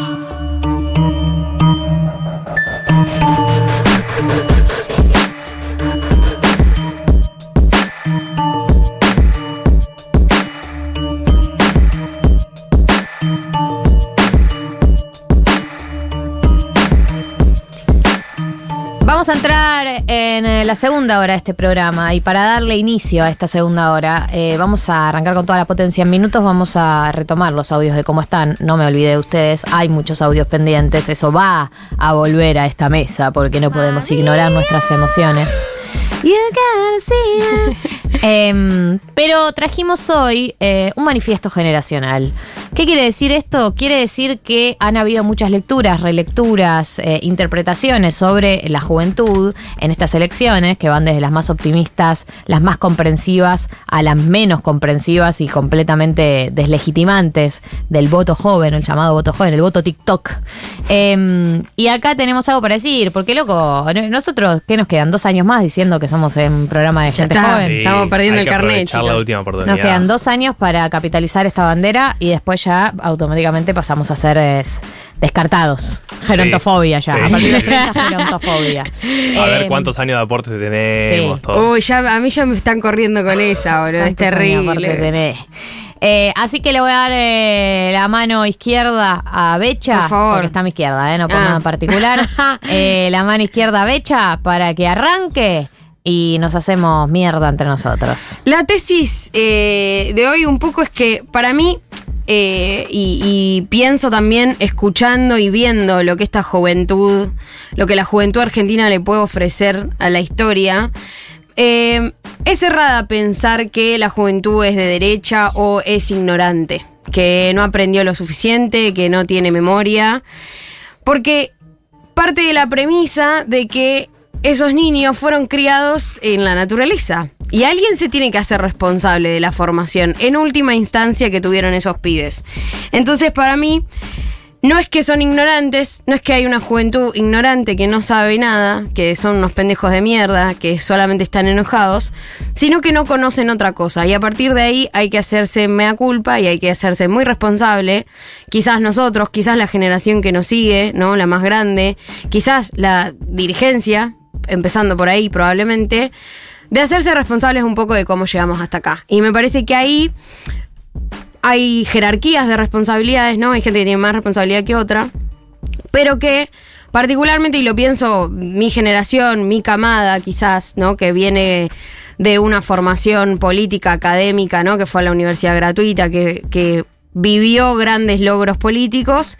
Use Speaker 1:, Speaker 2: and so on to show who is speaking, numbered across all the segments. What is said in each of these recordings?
Speaker 1: Oh. En eh, la segunda hora de este programa y para darle inicio a esta segunda hora eh, vamos a arrancar con toda la potencia en minutos, vamos a retomar los audios de cómo están, no me olvidé de ustedes, hay muchos audios pendientes, eso va a volver a esta mesa porque no podemos ignorar nuestras emociones. You gotta see Em, pero trajimos hoy eh, un manifiesto generacional. ¿Qué quiere decir esto? Quiere decir que han habido muchas lecturas, relecturas, eh, interpretaciones sobre la juventud en estas elecciones, que van desde las más optimistas, las más comprensivas, a las menos comprensivas y completamente deslegitimantes del voto joven, el llamado voto joven, el voto TikTok. Em, y acá tenemos algo para decir, porque loco, nosotros, ¿qué nos quedan? Dos años más diciendo que somos un programa de
Speaker 2: Ya
Speaker 1: gente
Speaker 2: está.
Speaker 1: joven.
Speaker 2: Sí. Estamos perdiendo
Speaker 3: hay
Speaker 2: el
Speaker 3: que
Speaker 2: carnet,
Speaker 3: aprovechar la
Speaker 2: chicos.
Speaker 3: última oportunidad.
Speaker 1: Nos quedan dos años para capitalizar esta bandera y después ya automáticamente pasamos a ser es, descartados. Gerontofobia ya.
Speaker 3: Sí.
Speaker 1: A partir de 30, gerontofobia.
Speaker 3: A ver
Speaker 1: Eh,
Speaker 3: cuántos años de aporte tenemos,
Speaker 1: sí.
Speaker 3: todo.
Speaker 2: Uy, ya, a mí ya me están corriendo con esa, boludo. Es terrible.
Speaker 1: tenés. Eh, así que le voy a dar eh, la mano izquierda a Becha.
Speaker 2: Por favor.
Speaker 1: Porque está a mi izquierda, eh, no por
Speaker 2: Ah.
Speaker 1: nada en particular. Eh, la mano izquierda a Becha para que arranque y nos hacemos mierda entre nosotros.
Speaker 2: La tesis eh, de hoy un poco es que para mí, eh, y, y pienso también escuchando y viendo lo que esta juventud, lo que la juventud argentina le puede ofrecer a la historia, eh, es errada pensar que la juventud es de derecha o es ignorante, que no aprendió lo suficiente, que no tiene memoria, porque parte de la premisa de que esos niños fueron criados en la naturaleza. Y alguien se tiene que hacer responsable de la formación, en última instancia, que tuvieron esos pibes. Entonces, para mí, no es que son ignorantes, no es que hay una juventud ignorante que no sabe nada, que son unos pendejos de mierda, que solamente están enojados, sino que no conocen otra cosa. Y a partir de ahí hay que hacerse mea culpa y hay que hacerse muy responsable. Quizás nosotros, quizás la generación que nos sigue, ¿no? La más grande, quizás la dirigencia, empezando por ahí probablemente, de hacerse responsables un poco de cómo llegamos hasta acá. Y me parece que ahí hay jerarquías de responsabilidades, ¿no? Hay gente que tiene más responsabilidad que otra, pero que particularmente, y lo pienso, mi generación, mi camada quizás, ¿no? Que viene de una formación política, académica, ¿no? Que fue a la universidad gratuita, que, que vivió grandes logros políticos,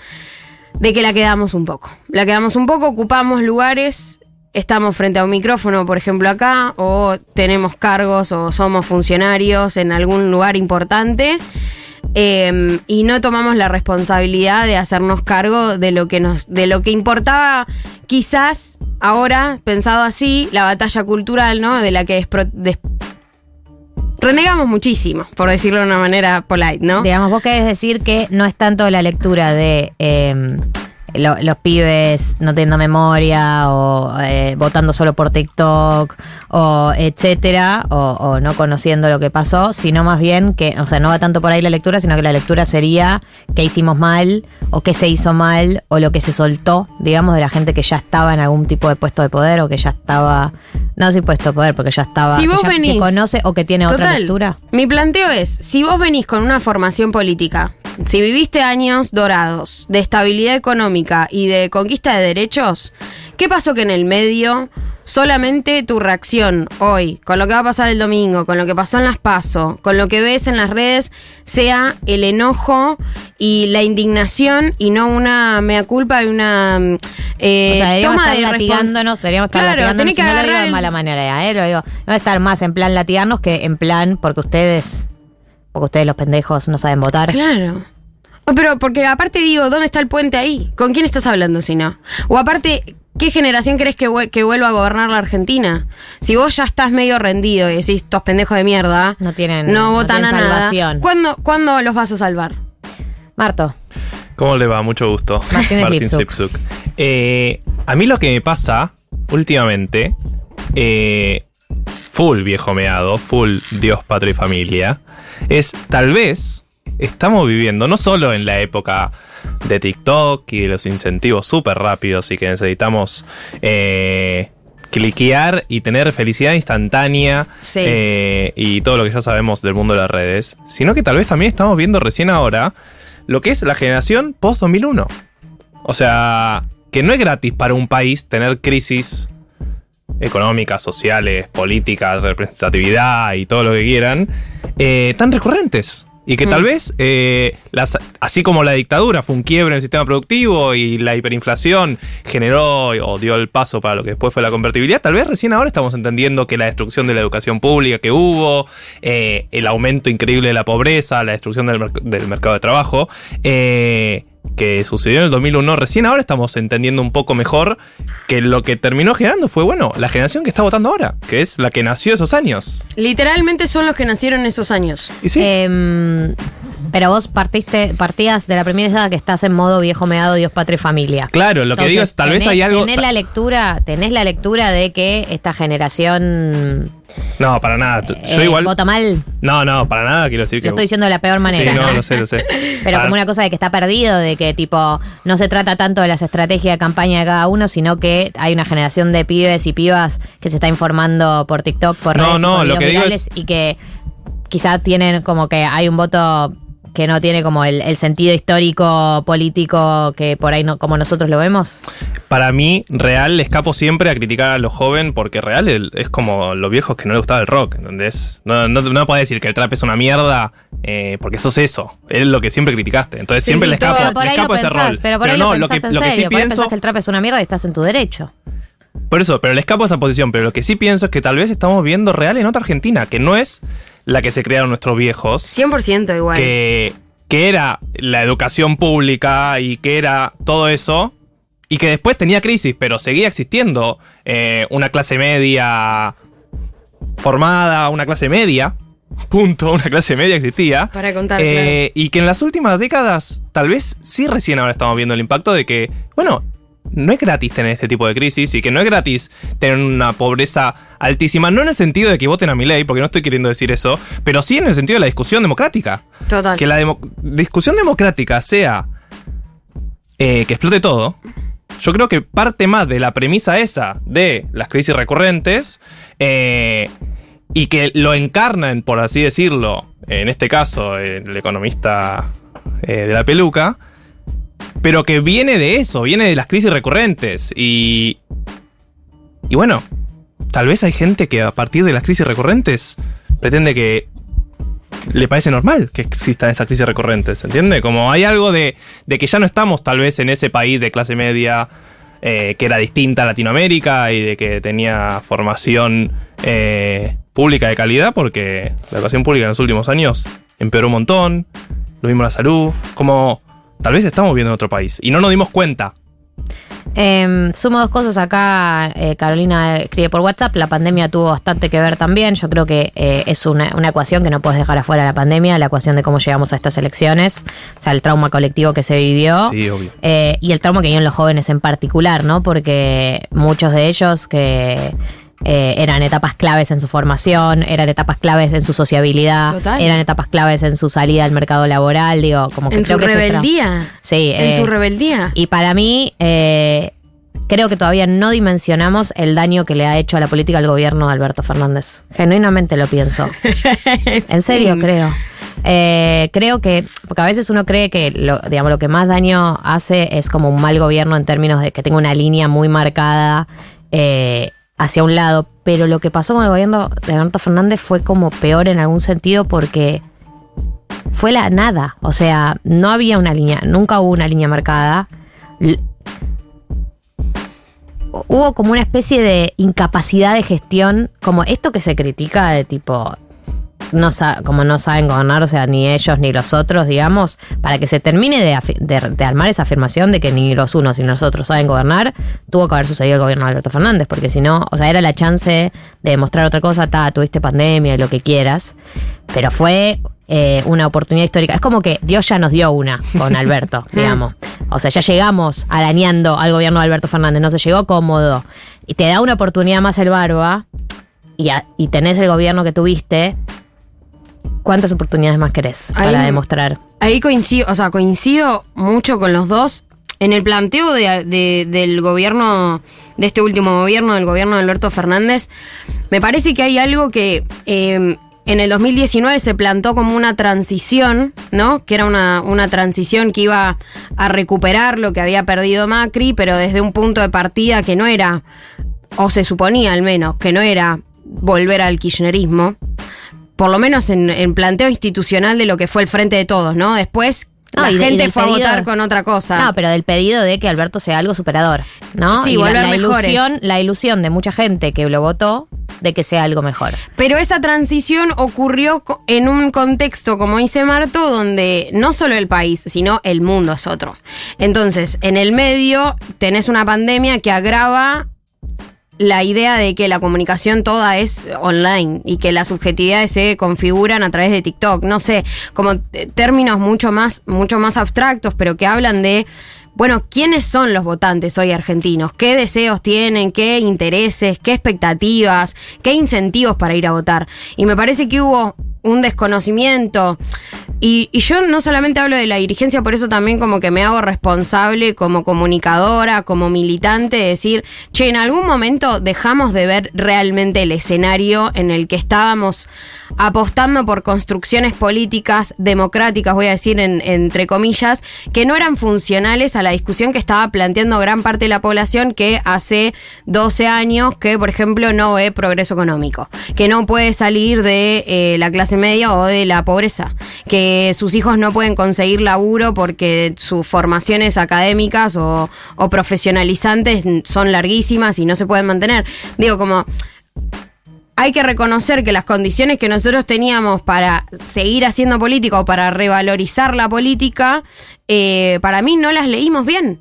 Speaker 2: de que la quedamos un poco. La quedamos un poco, ocupamos lugares, estamos frente a un micrófono, por ejemplo, acá, o tenemos cargos o somos funcionarios en algún lugar importante. eh, y no tomamos la responsabilidad de hacernos cargo de lo que nos, de lo que importaba quizás ahora, pensado así, la batalla cultural, ¿no? De la que despro- des- renegamos muchísimo, por decirlo de una manera polite, ¿no?
Speaker 1: Digamos, vos querés decir que no es tanto la lectura de eh, lo- los pibes no teniendo memoria o eh, votando solo por TikTok o etcétera, o, o no conociendo lo que pasó, sino más bien que, o sea, no va tanto por ahí la lectura, sino que la lectura sería qué hicimos mal o qué se hizo mal o lo que se soltó, digamos, de la gente que ya estaba en algún tipo de puesto de poder o que ya estaba, no sé puesto de poder, porque ya estaba,
Speaker 2: Si
Speaker 1: que
Speaker 2: vos
Speaker 1: que
Speaker 2: venís-
Speaker 1: conoce o que tiene otra lectura.
Speaker 2: Mi planteo es, si vos venís con una formación política, si viviste años dorados de estabilidad económica y de conquista de derechos, ¿qué pasó que en el medio solamente tu reacción hoy, con lo que va a pasar el domingo, con lo que pasó en las PASO, con lo que ves en las redes, sea el enojo y la indignación y no una mea culpa y una mm, eh,
Speaker 1: O sea, deberíamos
Speaker 2: toma
Speaker 1: estar
Speaker 2: de
Speaker 1: latigándonos, deberíamos estar
Speaker 2: Claro,
Speaker 1: latigándonos,
Speaker 2: que
Speaker 1: no lo digo de mala manera, ¿eh? Lo digo, no estar más en plan latigarnos que en plan porque ustedes, porque ustedes los pendejos no saben votar.
Speaker 2: Claro. No, Pero porque aparte digo, ¿dónde está el puente ahí? ¿Con quién estás hablando si no? O aparte, ¿qué generación crees que, que vuelva a gobernar la Argentina? Si vos ya estás medio rendido y decís, estos pendejos de mierda,
Speaker 1: No tienen-
Speaker 2: no
Speaker 1: no
Speaker 2: votan
Speaker 1: tienen
Speaker 2: a nada.
Speaker 1: salvación.
Speaker 2: ¿Cuándo, ¿Cuándo los vas a salvar?
Speaker 1: Marto,
Speaker 3: ¿Cómo le va? Mucho gusto.
Speaker 1: Lipsuk.
Speaker 3: Lipsuk. Eh, a mí lo que me pasa últimamente, eh, full viejo meado, full Dios, patria y familia, es tal vez estamos viviendo no solo en la época de TikTok y de los incentivos súper rápidos y que necesitamos eh, cliquear y tener felicidad instantánea
Speaker 2: Sí.
Speaker 3: eh, y todo lo que ya sabemos del mundo de las redes, sino que tal vez también estamos viendo recién ahora lo que es la generación post-2001. O sea, que no es gratis para un país tener crisis económicas, sociales, políticas, representatividad y todo lo que quieran, eh, tan recurrentes. Y que tal
Speaker 2: Mm.
Speaker 3: vez, eh, las, así como la dictadura fue un quiebre en el sistema productivo y la hiperinflación generó o dio el paso para lo que después fue la convertibilidad, tal vez recién ahora estamos entendiendo que la destrucción de la educación pública que hubo, eh, el aumento increíble de la pobreza, la destrucción del, merc- del mercado de trabajo, eh, que sucedió en el 2001, recién ahora estamos entendiendo un poco mejor que lo que terminó generando fue, bueno, la generación que está votando ahora, que es la que nació esos años.
Speaker 2: Literalmente son los que nacieron esos años.
Speaker 3: Y sí,
Speaker 1: Em, pero vos partiste, partías de la premisa que estás en modo viejo meado, Dios, patria y familia.
Speaker 3: claro, lo que digo es, tal vez hay algo...
Speaker 1: Tenés la lectura, tenés la lectura de que esta generación
Speaker 3: No, para nada. Yo
Speaker 1: eh,
Speaker 3: igual...
Speaker 1: vota mal.
Speaker 3: No, no, para nada quiero decir que...
Speaker 1: Lo estoy diciendo de la peor manera.
Speaker 3: Sí, no,
Speaker 1: ¿no?
Speaker 3: sé, lo sé.
Speaker 1: Pero
Speaker 3: Para-
Speaker 1: como una cosa de que está perdido, de que tipo no se trata tanto de las estrategias de campaña de cada uno, sino que hay una generación de pibes y pibas que se está informando por TikTok, por
Speaker 3: No,
Speaker 1: redes,
Speaker 3: no,
Speaker 1: por
Speaker 3: lo que digo es-
Speaker 1: y que quizás tienen como que hay un voto que no tiene como el, el sentido histórico político que por ahí no como nosotros lo vemos.
Speaker 3: Para mí, real, le escapo siempre a criticar a los jóvenes porque real es como los viejos que no les gustaba el rock, ¿entendés? No, no, no puedes decir que el trap es una mierda eh, porque sos eso. Es lo que siempre criticaste. Entonces
Speaker 2: Sí,
Speaker 3: siempre
Speaker 2: sí,
Speaker 3: le
Speaker 2: todo.
Speaker 3: escapo,
Speaker 1: Pero por
Speaker 3: le
Speaker 1: ahí lo
Speaker 3: ese
Speaker 1: pensás,
Speaker 3: rol.
Speaker 1: pero por ahí lo
Speaker 3: no,
Speaker 1: pensás
Speaker 3: que,
Speaker 1: en
Speaker 3: lo que
Speaker 1: serio,
Speaker 3: sí
Speaker 1: por ahí
Speaker 3: pienso,
Speaker 1: pensás que el trap es una mierda y estás en tu derecho.
Speaker 3: Por eso, pero le escapo a esa posición. Pero lo que sí pienso es que tal vez estamos viendo real en otra Argentina, que no es la que se crearon nuestros viejos.
Speaker 2: 100% igual.
Speaker 3: que, que era la educación pública y que era todo eso, y que después tenía crisis, pero seguía existiendo eh, una clase media formada, una clase media, punto, una clase media existía.
Speaker 2: Para contar,
Speaker 3: Eh, Y que en las últimas décadas, tal vez sí recién ahora estamos viendo el impacto de que, bueno, no es gratis tener este tipo de crisis y que no es gratis tener una pobreza altísima, no en el sentido de que voten a mi ley, porque no estoy queriendo decir eso, pero sí en el sentido de la discusión democrática.
Speaker 2: Total.
Speaker 3: Que la demo- discusión democrática sea eh, que explote todo, yo creo que parte más de la premisa esa de las crisis recurrentes eh, y que lo encarnan, por así decirlo, en este caso el economista eh, de la peluca, pero que viene de eso, viene de las crisis recurrentes. Y... Y bueno, tal vez hay gente que a partir de las crisis recurrentes pretende que le parece normal que existan esas crisis recurrentes, ¿entiende? Como hay algo de, de que ya no estamos tal vez en ese país de clase media eh, que era distinta a Latinoamérica y de que tenía formación eh, pública de calidad, porque la educación pública en los últimos años empeoró un montón, lo mismo la salud, como tal vez estamos viendo en otro país y no nos dimos cuenta.
Speaker 1: Em, sumo dos cosas acá. eh, Carolina escribe por WhatsApp. La pandemia tuvo bastante que ver también. Yo creo que eh, es una, una ecuación que no puedes dejar afuera la pandemia, la ecuación de cómo llegamos a estas elecciones. O sea, el trauma colectivo que se vivió.
Speaker 3: Sí, obvio.
Speaker 1: Eh, y el trauma que viven los jóvenes en particular, ¿no? Porque muchos de ellos que eh, eran etapas claves en su formación, eran etapas claves en su sociabilidad,
Speaker 2: Total.
Speaker 1: eran etapas claves en su salida al mercado laboral, digo, como que
Speaker 2: en
Speaker 1: creo
Speaker 2: su
Speaker 1: que
Speaker 2: rebeldía.
Speaker 1: Sí,
Speaker 2: En
Speaker 1: eh,
Speaker 2: su rebeldía.
Speaker 1: y para mí, eh, creo que todavía no dimensionamos el daño que le ha hecho a la política el gobierno de Alberto Fernández. Genuinamente lo pienso. En serio,
Speaker 2: Sí.
Speaker 1: creo. Eh, creo que, porque a veces uno cree que lo, digamos, lo que más daño hace es como un mal gobierno en términos de que tenga una línea muy marcada eh, hacia un lado, pero lo que pasó con el gobierno de Alberto Fernández fue como peor en algún sentido porque fue la nada, o sea, no había una línea, nunca hubo una línea marcada. Hubo como una especie de incapacidad de gestión, como esto que se critica de tipo, no como no saben gobernar, o sea, ni ellos ni los otros, digamos, para que se termine de, de- de armar esa afirmación de que ni los unos ni los otros saben gobernar, tuvo que haber sucedido el gobierno de Alberto Fernández, porque si no, o sea, era la chance de demostrar otra cosa, ta, tuviste pandemia y lo que quieras, pero fue eh, una oportunidad histórica. Es como que Dios ya nos dio una con Alberto, digamos. O sea, ya llegamos arañando al gobierno de Alberto Fernández, no se llegó cómodo. Y te da una oportunidad más el Barba y, a- y tenés el gobierno que tuviste ¿Cuántas oportunidades más querés
Speaker 2: Ahí-
Speaker 1: para demostrar?
Speaker 2: Ahí coincido, o sea, coincido mucho con los dos. En el planteo de- de- del gobierno, de este último gobierno, del gobierno de Alberto Fernández, me parece que hay algo que eh, en el 2019 se plantó como una transición, ¿no? Que era una, una transición que iba a recuperar lo que había perdido Macri, pero desde un punto de partida que no era, o se suponía al menos, que no era volver al kirchnerismo, por lo menos en, en planteo institucional de lo que fue el frente de todos, ¿no? Después
Speaker 1: No,
Speaker 2: la
Speaker 1: y de- y
Speaker 2: gente fue a votar con otra cosa.
Speaker 1: No, pero del pedido de que Alberto sea algo superador, ¿no?
Speaker 2: Sí,
Speaker 1: Y
Speaker 2: volver
Speaker 1: la
Speaker 2: mejores.
Speaker 1: ilusión, la ilusión de mucha gente que lo votó de que sea algo mejor.
Speaker 2: Pero esa transición ocurrió en un contexto, como dice Marto, donde no solo el país, sino el mundo es otro. Entonces, en el medio tenés una pandemia que agrava la idea de que la comunicación toda es online y que las subjetividades se configuran a través de TikTok. No sé, como términos mucho más, mucho más abstractos, pero que hablan de bueno, ¿quiénes son los votantes hoy argentinos? ¿Qué deseos tienen? ¿Qué intereses? ¿Qué expectativas? ¿Qué incentivos para ir a votar? Y me parece que hubo un desconocimiento. Y, yo no solamente hablo de la dirigencia, por eso también como que me hago responsable como comunicadora, como militante, de decir, che, en algún momento dejamos de ver realmente el escenario en el que estábamos apostando por construcciones políticas democráticas, voy a decir en- entre comillas, que no eran funcionales a la discusión que estaba planteando gran parte de la población que hace 12 años que, por ejemplo, no ve progreso económico, que no puede salir de eh, la clase media o de la pobreza, que sus hijos no pueden conseguir laburo porque sus formaciones académicas o, o profesionalizantes son larguísimas y no se pueden mantener. Digo, como hay que reconocer que las condiciones que nosotros teníamos para seguir haciendo política o para revalorizar la política, eh, para mí no las leímos bien.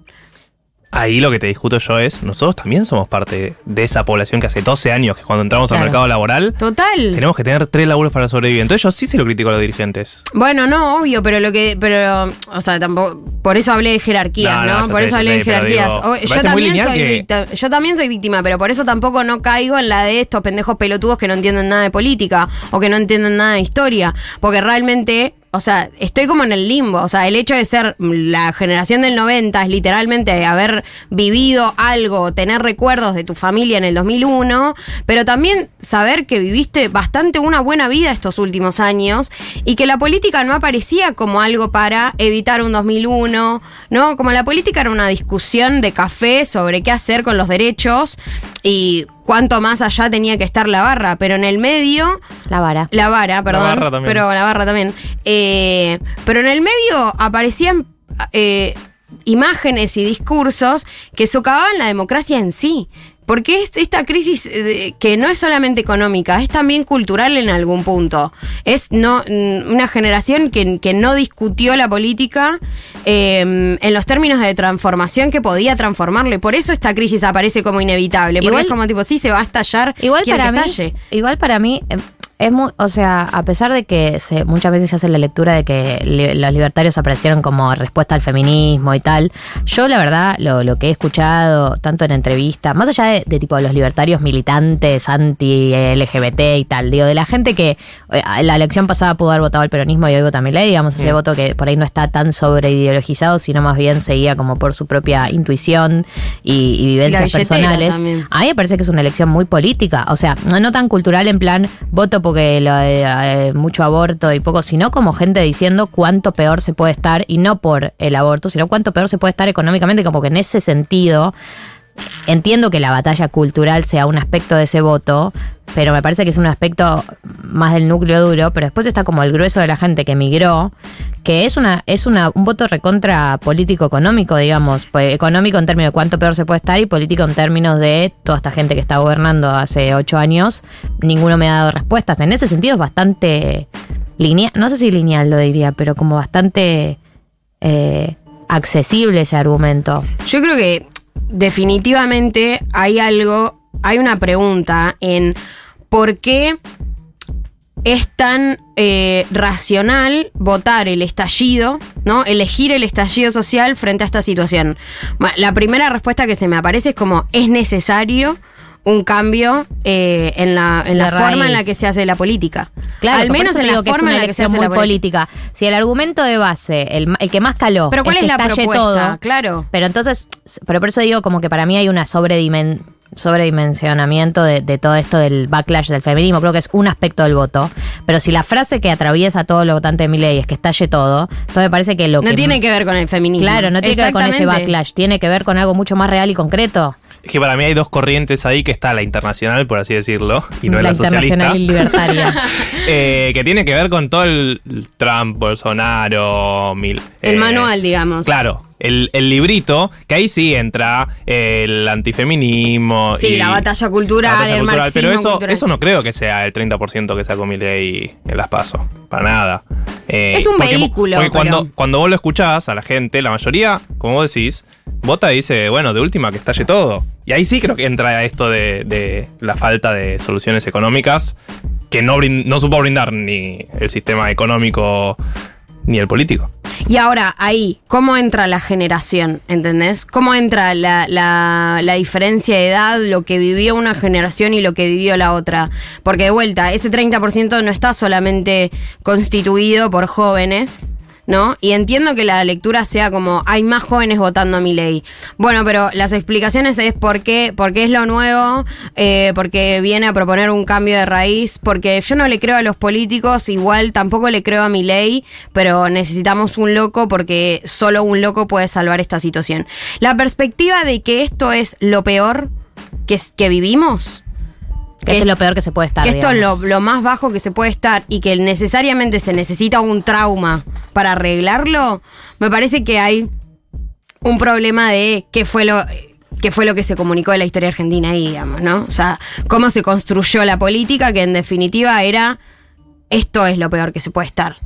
Speaker 3: Ahí lo que te discuto yo es, nosotros también somos parte de esa población que hace 12 años que cuando entramos
Speaker 1: Claro.
Speaker 3: al mercado laboral
Speaker 2: Total.
Speaker 3: tenemos que tener tres laburos para sobrevivir. Entonces yo sí se lo critico a los dirigentes.
Speaker 2: Bueno, no, obvio, pero lo que, pero, o sea, tampoco, por eso hablé de jerarquías,
Speaker 3: No,
Speaker 2: por
Speaker 3: sé,
Speaker 2: eso hablé
Speaker 3: sé,
Speaker 2: de jerarquías.
Speaker 3: digo,
Speaker 2: O-
Speaker 3: me
Speaker 2: yo también soy
Speaker 3: que-
Speaker 2: víctima, yo también soy víctima, pero por eso tampoco no caigo en la de estos pendejos pelotudos que no entienden nada de política o que no entienden nada de historia, porque realmente o sea, estoy como en el limbo. O sea, el hecho de ser la generación del 90 es literalmente haber vivido algo, tener recuerdos de tu familia en el 2001, pero también saber que viviste bastante una buena vida estos últimos años y que la política no aparecía como algo para evitar un 2001, ¿no? Como la política era una discusión de café sobre qué hacer con los derechos y cuánto más allá tenía que estar la barra, pero en el medio
Speaker 1: La vara.
Speaker 2: la vara, perdón.
Speaker 3: barra también.
Speaker 2: Pero la barra también. Eh, pero en el medio aparecían eh, imágenes y discursos que socavaban la democracia en sí. Porque es esta crisis eh, que no es solamente económica, es también cultural en algún punto. Es no mm, una generación que, que no discutió la política eh, en los términos de transformación que podía transformarle. Por eso esta crisis aparece como inevitable. Porque
Speaker 1: Igual-
Speaker 2: es como tipo, sí, se va a estallar.
Speaker 1: Igual para,
Speaker 2: que
Speaker 1: mí,
Speaker 2: estalle.
Speaker 1: igual para mí eh, es muy, o sea, a pesar de que se, muchas veces se hace la lectura de que li- los libertarios aparecieron como respuesta al feminismo y tal, yo la verdad lo, lo que he escuchado tanto en entrevistas, más allá de, de tipo los libertarios militantes anti-LGBT y tal, digo, de la gente que eh, la elección pasada pudo haber votado al peronismo y hoy vota a Milei, digamos, ese
Speaker 3: Mm.
Speaker 1: voto que por ahí no está tan sobreideologizado, sino más bien seguía como por su propia intuición y, y vivencias personales.
Speaker 2: también.
Speaker 1: A mí me parece que es una elección muy política, o sea, no, no tan cultural en plan voto porque lo, eh, mucho aborto y poco, sino como gente diciendo cuánto peor se puede estar, y no por el aborto, sino cuánto peor se puede estar económicamente, como que en ese sentido entiendo que la batalla cultural sea un aspecto de ese voto, pero me parece que es un aspecto más del núcleo duro, pero después está como el grueso de la gente que emigró, que es una es una un voto recontra político económico, digamos, pues, económico en términos de cuánto peor se puede estar y político en términos de toda esta gente que está gobernando hace ocho años, ninguno me ha dado respuestas. En ese sentido es bastante lineal, no sé si lineal lo diría, pero como bastante eh, accesible ese argumento.
Speaker 2: Yo creo que definitivamente hay algo, hay una pregunta en por qué es tan eh, racional votar el estallido, ¿no? Elegir el estallido social frente a esta situación. La primera respuesta que se me aparece es como, ¿es necesario? Un cambio eh, en la, en la forma en la que se hace la política.
Speaker 1: Claro,
Speaker 2: Al menos en la
Speaker 1: que es
Speaker 2: forma
Speaker 1: una
Speaker 2: en la que se hace
Speaker 1: muy
Speaker 2: la política.
Speaker 1: política. Si el argumento de base, el, el que más caló,
Speaker 2: Pero ¿cuál
Speaker 1: es
Speaker 2: es,
Speaker 1: que
Speaker 2: la propuesta?
Speaker 1: todo,
Speaker 2: Claro.
Speaker 1: pero entonces, pero por eso digo como que para mí hay una sobredimen- sobredimensionamiento de, de todo esto del backlash del feminismo. Creo que es un aspecto del voto. Pero si la frase que atraviesa a todos los votantes de mi ley es que estalle todo, entonces me parece que lo
Speaker 2: No
Speaker 1: que.
Speaker 2: tiene que ver con el feminismo.
Speaker 1: Claro, no tiene que ver con ese backlash, tiene que ver con algo mucho más real y concreto.
Speaker 3: Es que para mí hay dos corrientes ahí, que está la internacional, por así decirlo, y no
Speaker 1: la
Speaker 3: la, socialista.
Speaker 1: internacional y libertaria.
Speaker 3: Eh, que tiene que ver con todo el Trump, Bolsonaro, Mil.
Speaker 2: El
Speaker 3: eh,
Speaker 2: manual, digamos.
Speaker 3: Claro, el, el librito, que ahí sí entra el antifeminismo.
Speaker 2: Sí,
Speaker 3: y
Speaker 2: la batalla cultural,
Speaker 3: la batalla
Speaker 2: el
Speaker 3: cultural,
Speaker 2: marxismo
Speaker 3: Pero eso,
Speaker 2: cultural.
Speaker 3: eso no creo que sea el 30% que sacó Milei en las PASO. Para nada. Eh,
Speaker 2: Es un
Speaker 3: porque-
Speaker 2: vehículo,
Speaker 3: Porque cuando,
Speaker 2: pero-
Speaker 3: cuando vos lo escuchás a la gente, la mayoría, como vos decís, vota y dice, bueno, de última que estalle todo. Y ahí sí creo que entra esto de, de la falta de soluciones económicas que no, brin- no supo brindar ni el sistema económico ni el político.
Speaker 2: Y ahora, ahí, ¿cómo entra la generación? ¿Entendés? ¿Cómo entra la, la- la diferencia de edad, lo que vivió una generación y lo que vivió la otra? Porque de vuelta, ese 30% no está solamente constituido por jóvenes. ¿No? Y entiendo que la lectura sea como hay más jóvenes votando a mi ley. Bueno, pero las explicaciones es por qué, porque es lo nuevo, eh, porque viene a proponer un cambio de raíz, porque yo no le creo a los políticos, igual tampoco le creo a mi ley, pero necesitamos un loco porque solo un loco puede salvar esta situación. La perspectiva de que esto es lo peor que, que vivimos,
Speaker 1: Que esto es lo peor que se puede estar.
Speaker 2: que esto es lo, lo más bajo que se puede estar y que necesariamente se necesita un trauma para arreglarlo, me parece que hay un problema de qué fue lo qué fue lo que se comunicó de la historia argentina ahí, digamos, ¿no? O sea, cómo se construyó la política, que en definitiva era esto es lo peor que se puede estar.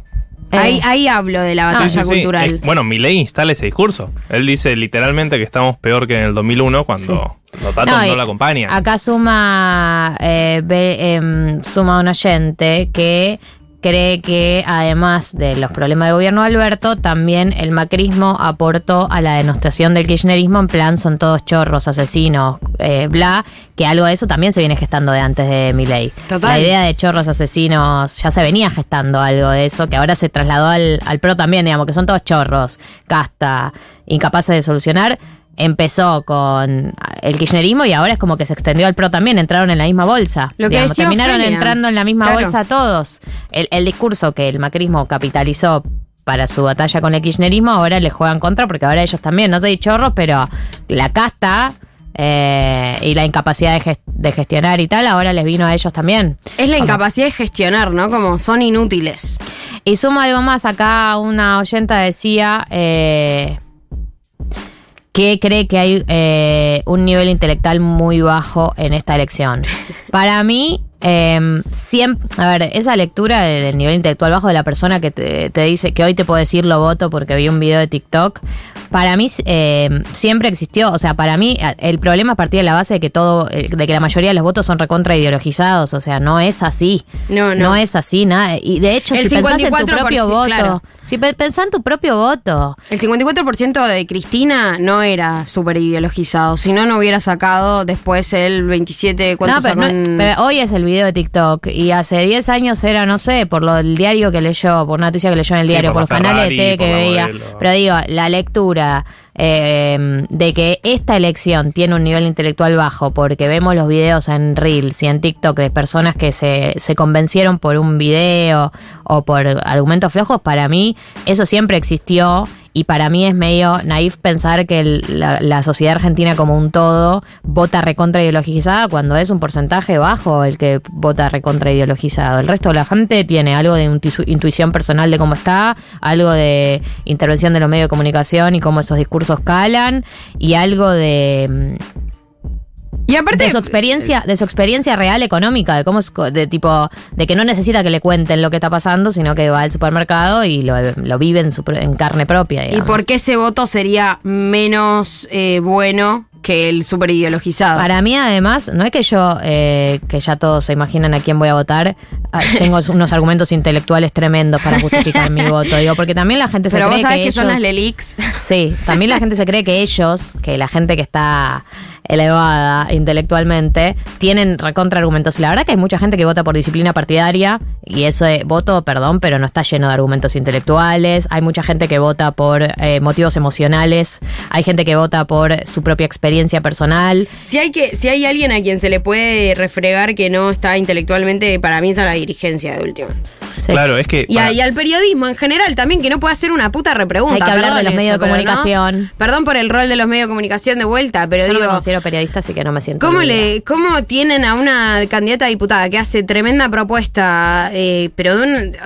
Speaker 1: Eh.
Speaker 2: Ahí, ahí hablo de la batalla
Speaker 3: sí, sí.
Speaker 2: cultural.
Speaker 3: Es- bueno, Milei instala ese discurso. Él dice literalmente que estamos peor que en el 2001 cuando los datos no, la acompañan.
Speaker 1: Acá suma, eh, em, suma un oyente que cree que además de los problemas de gobierno de Alberto, también el macrismo aportó a la denostación del kirchnerismo, en plan son todos chorros, asesinos, eh, bla, que algo de eso también se viene gestando de antes de mi ley.
Speaker 2: Total.
Speaker 1: La idea de chorros, asesinos, ya se venía gestando algo de eso, que ahora se trasladó al, al PRO también, digamos, que son todos chorros, casta, incapaces de solucionar empezó con el kirchnerismo y ahora es como que se extendió al PRO también, entraron en la misma bolsa.
Speaker 2: Lo que decía
Speaker 1: terminaron
Speaker 2: Ofelia.
Speaker 1: entrando en la misma
Speaker 2: Claro.
Speaker 1: bolsa todos. El, el discurso que el macrismo capitalizó para su batalla con el kirchnerismo, ahora le juegan contra porque ahora ellos también, no sé, chorros, pero la casta eh, y la incapacidad de gestionar y tal, ahora les vino a ellos también.
Speaker 2: Es la incapacidad de gestionar, ¿no? Como son inútiles.
Speaker 1: Y sumo algo más, acá una oyenta decía eh, que cree que hay eh, un nivel intelectual muy bajo en esta elección. Para mí, eh, siempre, a ver, esa lectura de- del nivel intelectual bajo de la persona que te, te dice que hoy te puedo decir lo voto porque vi un video de TikTok, para mí eh, siempre existió, o sea, para mí el problema es partir de la base de que todo, eh, de que la mayoría de los votos son recontra ideologizados, o sea, no es así.
Speaker 2: No, no.
Speaker 1: No es así, nada. Y de hecho,
Speaker 2: El
Speaker 1: si pensás en tu
Speaker 2: 54%,
Speaker 1: propio voto,
Speaker 2: claro.
Speaker 1: si pe- pensás en tu propio voto,
Speaker 2: El 54% de Cristina no era súper ideologizado, si no, no hubiera sacado después el 27, ¿cuánto
Speaker 1: No, pero,
Speaker 2: sacó
Speaker 1: no- pero hoy es el video de TikTok y hace 10 años era, no sé, por lo del diario que leyó, por una noticia que leyó en el
Speaker 3: Sí,
Speaker 1: diario,
Speaker 3: por
Speaker 1: los canales de TV que veía.
Speaker 3: modelo.
Speaker 1: Pero digo, la lectura eh, de que esta elección tiene un nivel intelectual bajo porque vemos los videos en Reels y en TikTok de personas que se, se convencieron por un video o por argumentos flojos, para mí eso siempre existió y para mí es medio naif pensar que la, la sociedad argentina como un todo vota recontra ideologizada cuando es un porcentaje bajo el que vota recontra ideologizado. El resto de la gente tiene algo de intu- intuición personal de cómo está, algo de intervención de los medios de comunicación y cómo esos discursos calan y algo de mm,
Speaker 2: Y aparte,
Speaker 1: de su experiencia de su experiencia real económica de cómo es de tipo de que no necesita que le cuenten lo que está pasando sino que va al supermercado y lo, lo vive en, su, en carne propia
Speaker 2: ¿y por qué ese voto sería menos eh, bueno que el súper ideologizado?
Speaker 1: Para mí, además, no es que yo, eh, que ya todos se imaginan a quién voy a votar, ah, tengo unos argumentos intelectuales tremendos para justificar mi voto. Digo, porque también la gente se
Speaker 2: Pero
Speaker 1: cree
Speaker 2: vos sabés que,
Speaker 1: que,
Speaker 2: son las Lelix.
Speaker 1: Sí, también la gente se cree que ellos, que la gente que está elevada intelectualmente, tienen recontra argumentos. Y la verdad que hay mucha gente que vota por disciplina partidaria y eso de voto, perdón, pero no está lleno de argumentos intelectuales. Hay mucha gente que vota por eh, motivos emocionales. Hay gente que vota por su propia experiencia personal.
Speaker 2: Si hay, que, si hay alguien a quien se le puede refregar que no está intelectualmente, para mí es a la dirigencia de última.
Speaker 1: Sí.
Speaker 3: Claro, es que.
Speaker 2: Y, a-
Speaker 3: para-
Speaker 2: y al periodismo en general también, que no puede hacer una puta repregunta.
Speaker 1: Hay que hablar de
Speaker 2: perdón
Speaker 1: los medios de
Speaker 2: pero
Speaker 1: comunicación.
Speaker 2: Perdón por el rol de los medios de comunicación de vuelta, pero
Speaker 1: Yo no
Speaker 2: digo,
Speaker 1: me considero periodista, así que no me siento.
Speaker 2: ¿cómo, le, ¿cómo tienen a una candidata a diputada que hace tremenda propuesta, eh, pero de un-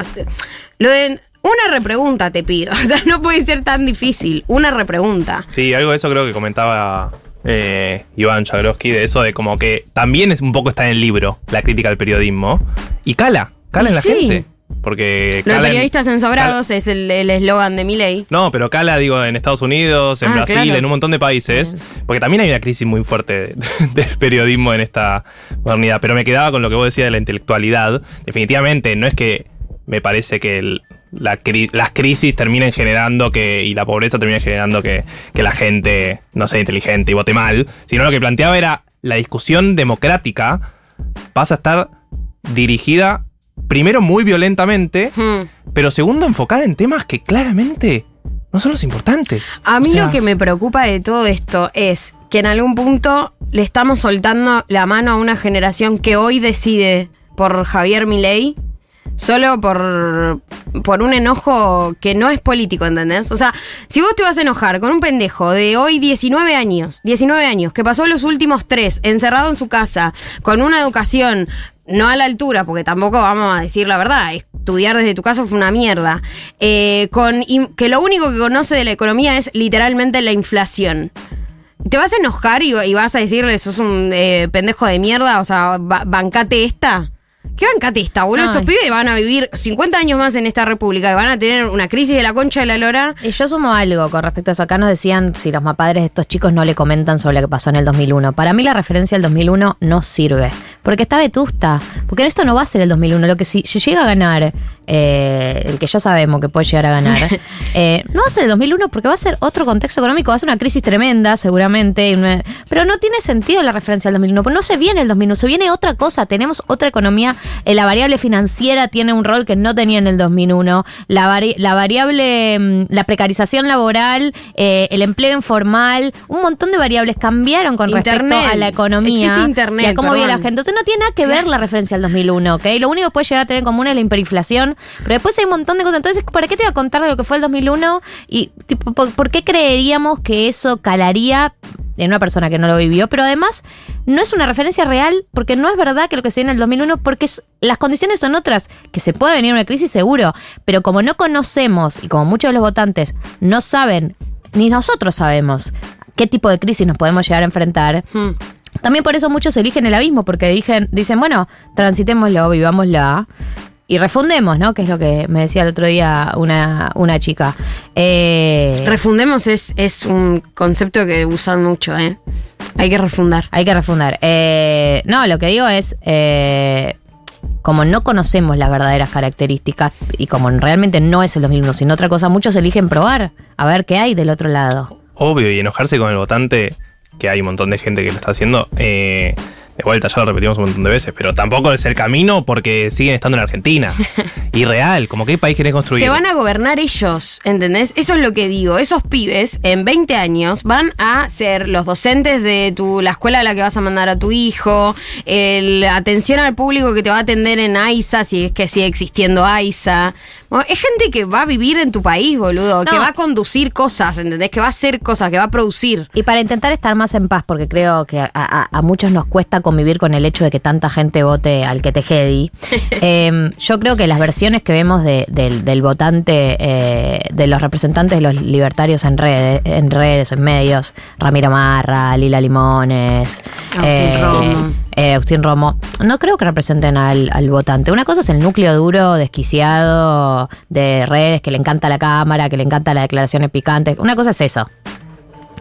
Speaker 2: lo de una repregunta te pido? O sea, no puede ser tan difícil. Una repregunta.
Speaker 3: Sí, algo de eso creo que comentaba eh, Iván Chagroski, de eso de como que también es un poco está en el libro la crítica al periodismo. Y cala, cala
Speaker 2: Y
Speaker 3: en la
Speaker 2: sí.
Speaker 3: gente. Porque
Speaker 2: Lo de
Speaker 3: cala en-
Speaker 2: periodistas ensobrados es el eslogan de mi ley.
Speaker 3: No, pero cala, digo, en Estados Unidos, en
Speaker 2: Ah,
Speaker 3: Brasil,
Speaker 2: claro.
Speaker 3: en un montón de países. Porque también hay una crisis muy fuerte de- del periodismo en esta modernidad. Pero me quedaba con lo que vos decías de la intelectualidad. Definitivamente, no es que me parece que el- la cri- las crisis terminen generando que. y la pobreza termine generando que, que la gente no sea inteligente y vote mal. Sino lo que planteaba era la discusión democrática pasa a estar dirigida. Primero muy violentamente,
Speaker 2: Hmm.
Speaker 3: pero segundo, enfocada en temas que claramente no son los importantes.
Speaker 2: A mí
Speaker 3: O sea,
Speaker 2: lo que me preocupa de todo esto es que en algún punto le estamos soltando la mano a una generación que hoy decide por Javier Milei solo por, por un enojo que no es político, ¿entendés? O sea, si vos te vas a enojar con un pendejo de hoy 19 años, 19 años, que pasó los últimos tres encerrado en su casa, con una educación no a la altura, porque tampoco vamos a decir la verdad, estudiar desde tu casa fue una mierda, eh, con, que lo único que conoce de la economía es literalmente la inflación. ¿Te vas a enojar y, vas a decirle, sos un eh, pendejo de mierda? O sea, ba- bancate esta. ¿Qué bancate esta, boludo? Estos pibes van a vivir 50 años más en esta república y van a tener una crisis de la concha de la lora.
Speaker 1: Y yo sumo algo con respecto a eso. Acá nos decían si los mapadres de estos chicos no le comentan sobre lo que pasó en el 2001. Para mí la referencia al 2001 no sirve. Porque está vetusta. Porque esto no va a ser el 2001. Lo que si, si llega a ganar, eh, el que ya sabemos que puede llegar a ganar, eh, no va a ser el 2001 porque va a ser otro contexto económico. Va a ser una crisis tremenda, seguramente. Pero no tiene sentido la referencia al 2001. Porque no se viene el 2001, se viene otra cosa. Tenemos otra economía. Eh, la variable financiera tiene un rol que no tenía en el 2001. La, vari- la variable, mm, la precarización laboral, eh, el empleo informal, un montón de variables cambiaron con
Speaker 2: Internet.
Speaker 1: respecto a la economía.
Speaker 2: Existe internet,
Speaker 1: Y a cómo vive la gente. Entonces no tiene nada que ver la referencia al 2001, ¿ok? Lo único que puede llegar a tener en común es la hiperinflación, pero después hay un montón de cosas. Entonces, ¿para qué te voy a contar de lo que fue el 2001? Y, tipo, ¿por, por qué creeríamos que eso calaría en una persona que no lo vivió? Pero además, no es una referencia real, porque no es verdad que lo que se viene en el 2001, porque es- las condiciones son otras, que se puede venir una crisis seguro, pero como no conocemos y como muchos de los votantes no saben, ni nosotros sabemos qué tipo de crisis nos podemos llegar a enfrentar,
Speaker 2: Hmm.
Speaker 1: también por eso muchos eligen el abismo, porque dicen, dicen bueno, transitémoslo, vivámosla y refundemos, ¿no? Que es lo que me decía el otro día una, una chica. Eh,
Speaker 2: Refundemos es, es un concepto que usan mucho, ¿eh? Hay que refundar.
Speaker 1: hay que refundar. Eh, no, lo que digo es, eh, como no conocemos las verdaderas características y como realmente no es el 2001, sino otra cosa, muchos eligen probar a ver qué hay del otro lado.
Speaker 3: Obvio, y enojarse con el votante, que hay un montón de gente que lo está haciendo. eh, de vuelta, ya lo repetimos un montón de veces, pero tampoco es el camino porque siguen estando en Argentina. Irreal, como qué país querés construir.
Speaker 2: Te van a gobernar ellos, ¿entendés? Eso es lo que digo. Esos pibes en 20 años van a ser los docentes de tu, la escuela a la que vas a mandar a tu hijo, el atención al público que te va a atender en AISA, si es que sigue existiendo AISA. Bueno, es gente que va a vivir en tu país, boludo, que va a conducir cosas, ¿entendés? Que va a hacer cosas, que va a producir.
Speaker 1: Y para intentar estar más en paz, porque creo que a, a- a muchos nos cuesta convivir con el hecho de que tanta gente vote al que te jedi, eh, yo creo que las versiones que vemos de- del, del votante, eh, de los representantes de los libertarios en redes, en redes o en medios, Ramiro Marra, Lila Limones,
Speaker 2: Agustín Romo.
Speaker 1: eh, Agustín Romo, no creo que representen al, al votante. Una cosa es el núcleo duro, desquiciado de redes, que le encanta la cámara, que le encanta las declaraciones picantes. Una cosa es eso.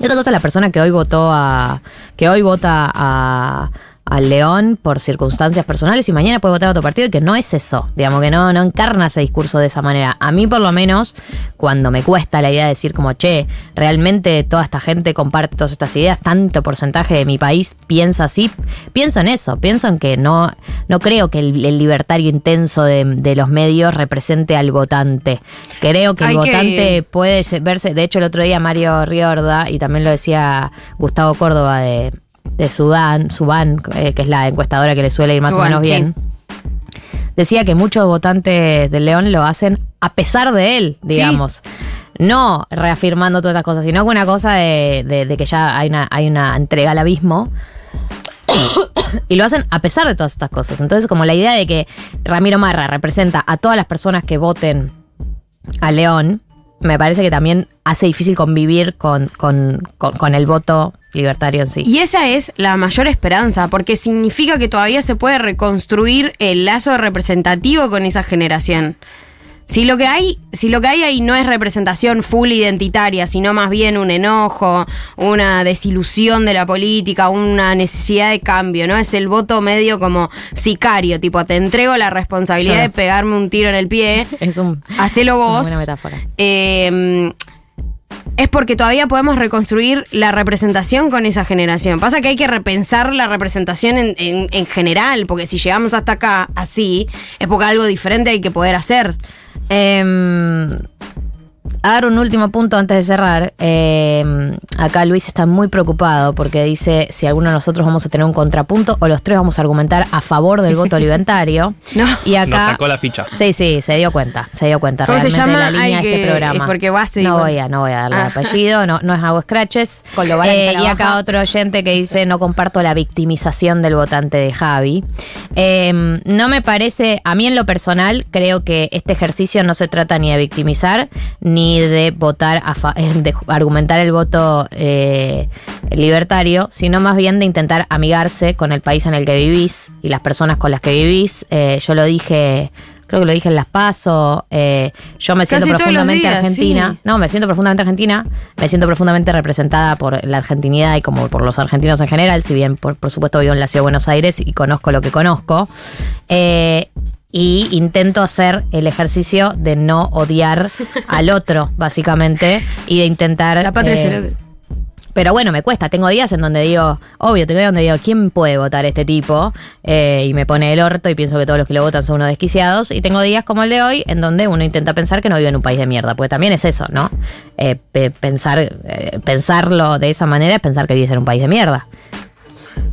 Speaker 1: Y otra cosa es la persona que hoy votó a. que hoy vota a. al León por circunstancias personales y mañana puede votar a otro partido y que no es eso, digamos que no, no encarna ese discurso de esa manera. A mí por lo menos, cuando me cuesta la idea de decir como, che, realmente toda esta gente comparte todas estas ideas, tanto porcentaje de mi país piensa así, pienso en eso, pienso en que no, no creo que el, el libertario intenso de, de los medios represente al votante. Creo que el
Speaker 2: Hay que-
Speaker 1: votante puede verse, de hecho el otro día Mario Riorda, y también lo decía Gustavo Córdoba de, de Sudán, Subán, eh, que es la encuestadora que le suele ir más
Speaker 2: Subán,
Speaker 1: o menos
Speaker 2: sí.
Speaker 1: bien, decía que muchos votantes del León lo hacen a pesar de él, digamos. No reafirmando todas estas cosas, sino con una cosa de, de- de que ya hay una, hay una entrega al abismo. y lo hacen a pesar de todas estas cosas. Entonces, como la idea de que Ramiro Marra representa a todas las personas que voten a León, me parece que también hace difícil convivir con, con- con- el voto libertario en sí.
Speaker 2: Y esa es la mayor esperanza, porque significa que todavía se puede reconstruir el lazo representativo con esa generación. Si lo que hay, si lo que hay ahí no es representación full identitaria, sino más bien un enojo, una desilusión de la política, una necesidad de cambio, ¿no? Es el voto medio como sicario, tipo, te entrego la responsabilidad de pegarme un tiro en el pie.
Speaker 1: es un,
Speaker 2: Hacelo
Speaker 1: es una
Speaker 2: vos.
Speaker 1: buena metáfora.
Speaker 2: Eh, es porque todavía podemos reconstruir la representación con esa generación. Pasa que hay que repensar la representación en, en- en general, porque si llegamos hasta acá así, es porque algo diferente hay que poder hacer.
Speaker 1: Em, dar un último punto antes de cerrar. Em, acá Luis está muy preocupado porque dice si alguno de nosotros vamos a tener un contrapunto o los tres vamos a argumentar a favor del voto libertario.
Speaker 2: No.
Speaker 1: Y acá.
Speaker 3: Nos sacó la ficha.
Speaker 1: Sí, sí, se dio cuenta, se dio cuenta
Speaker 2: ¿Cómo se
Speaker 1: realmente
Speaker 2: llama?
Speaker 1: de la línea
Speaker 2: Ay,
Speaker 1: de este programa.
Speaker 2: es porque vas a
Speaker 1: no voy a, no voy a darle
Speaker 2: Ah.
Speaker 1: apellido, no, no es hago scratches.
Speaker 4: Con lo
Speaker 1: Eh, y acá
Speaker 4: baja.
Speaker 1: otro oyente que dice no comparto la victimización del votante de Javi. Eh, no me parece, a mí en lo personal, creo que este ejercicio no se trata ni de victimizar ni de votar, a fa- eh, de argumentar el voto eh, libertario, sino más bien de intentar amigarse con el país en el que vivís y las personas con las que vivís. Eh, yo lo dije. Creo que lo dije en Las Paso. eh, yo me siento
Speaker 2: Casi
Speaker 1: profundamente
Speaker 2: días,
Speaker 1: argentina.
Speaker 2: sí.
Speaker 1: No, me siento profundamente argentina, me siento profundamente representada por la argentinidad y como por los argentinos en general, si bien por, por supuesto vivo en la ciudad de Buenos Aires y conozco lo que conozco. Eh, y intento hacer el ejercicio de no odiar al otro, básicamente, y de intentar...
Speaker 2: La patria
Speaker 1: eh, pero bueno, me cuesta. Tengo días en donde digo, obvio, tengo días donde digo, ¿quién puede votar este tipo? Eh, y me pone el orto y pienso que todos los que lo votan son unos desquiciados. Y tengo días como el de hoy en donde uno intenta pensar que no vive en un país de mierda. Porque también es eso, ¿no? Eh, pe- pensar, eh, pensarlo de esa manera es pensar que vives en un país de mierda.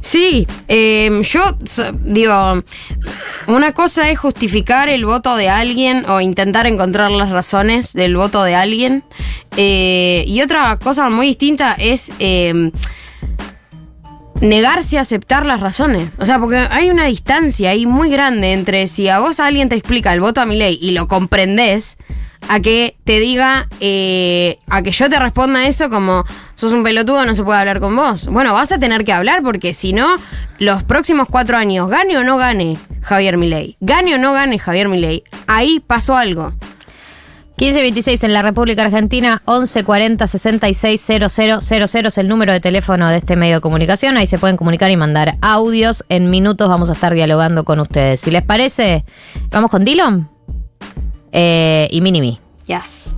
Speaker 2: Sí, eh, yo digo, una cosa es justificar el voto de alguien o intentar encontrar las razones del voto de alguien. eh, y otra cosa muy distinta es eh, negarse a aceptar las razones. O sea, porque hay una distancia ahí muy grande entre si a vos alguien te explica el voto a mi ley y lo comprendés, a que te diga, eh, a que yo te responda eso como sos un pelotudo, no se puede hablar con vos. Bueno, vas a tener que hablar porque si no, los próximos cuatro años, gane o no gane Javier Milei, gane o no gane Javier Milei, ahí pasó algo.
Speaker 1: 1526 en la República Argentina, 1140 660000 es el número de teléfono de este medio de comunicación. Ahí se pueden comunicar y mandar audios. En minutos vamos a estar dialogando con ustedes. Si les parece, vamos con Dillon eh, y Minimi.
Speaker 2: Yes.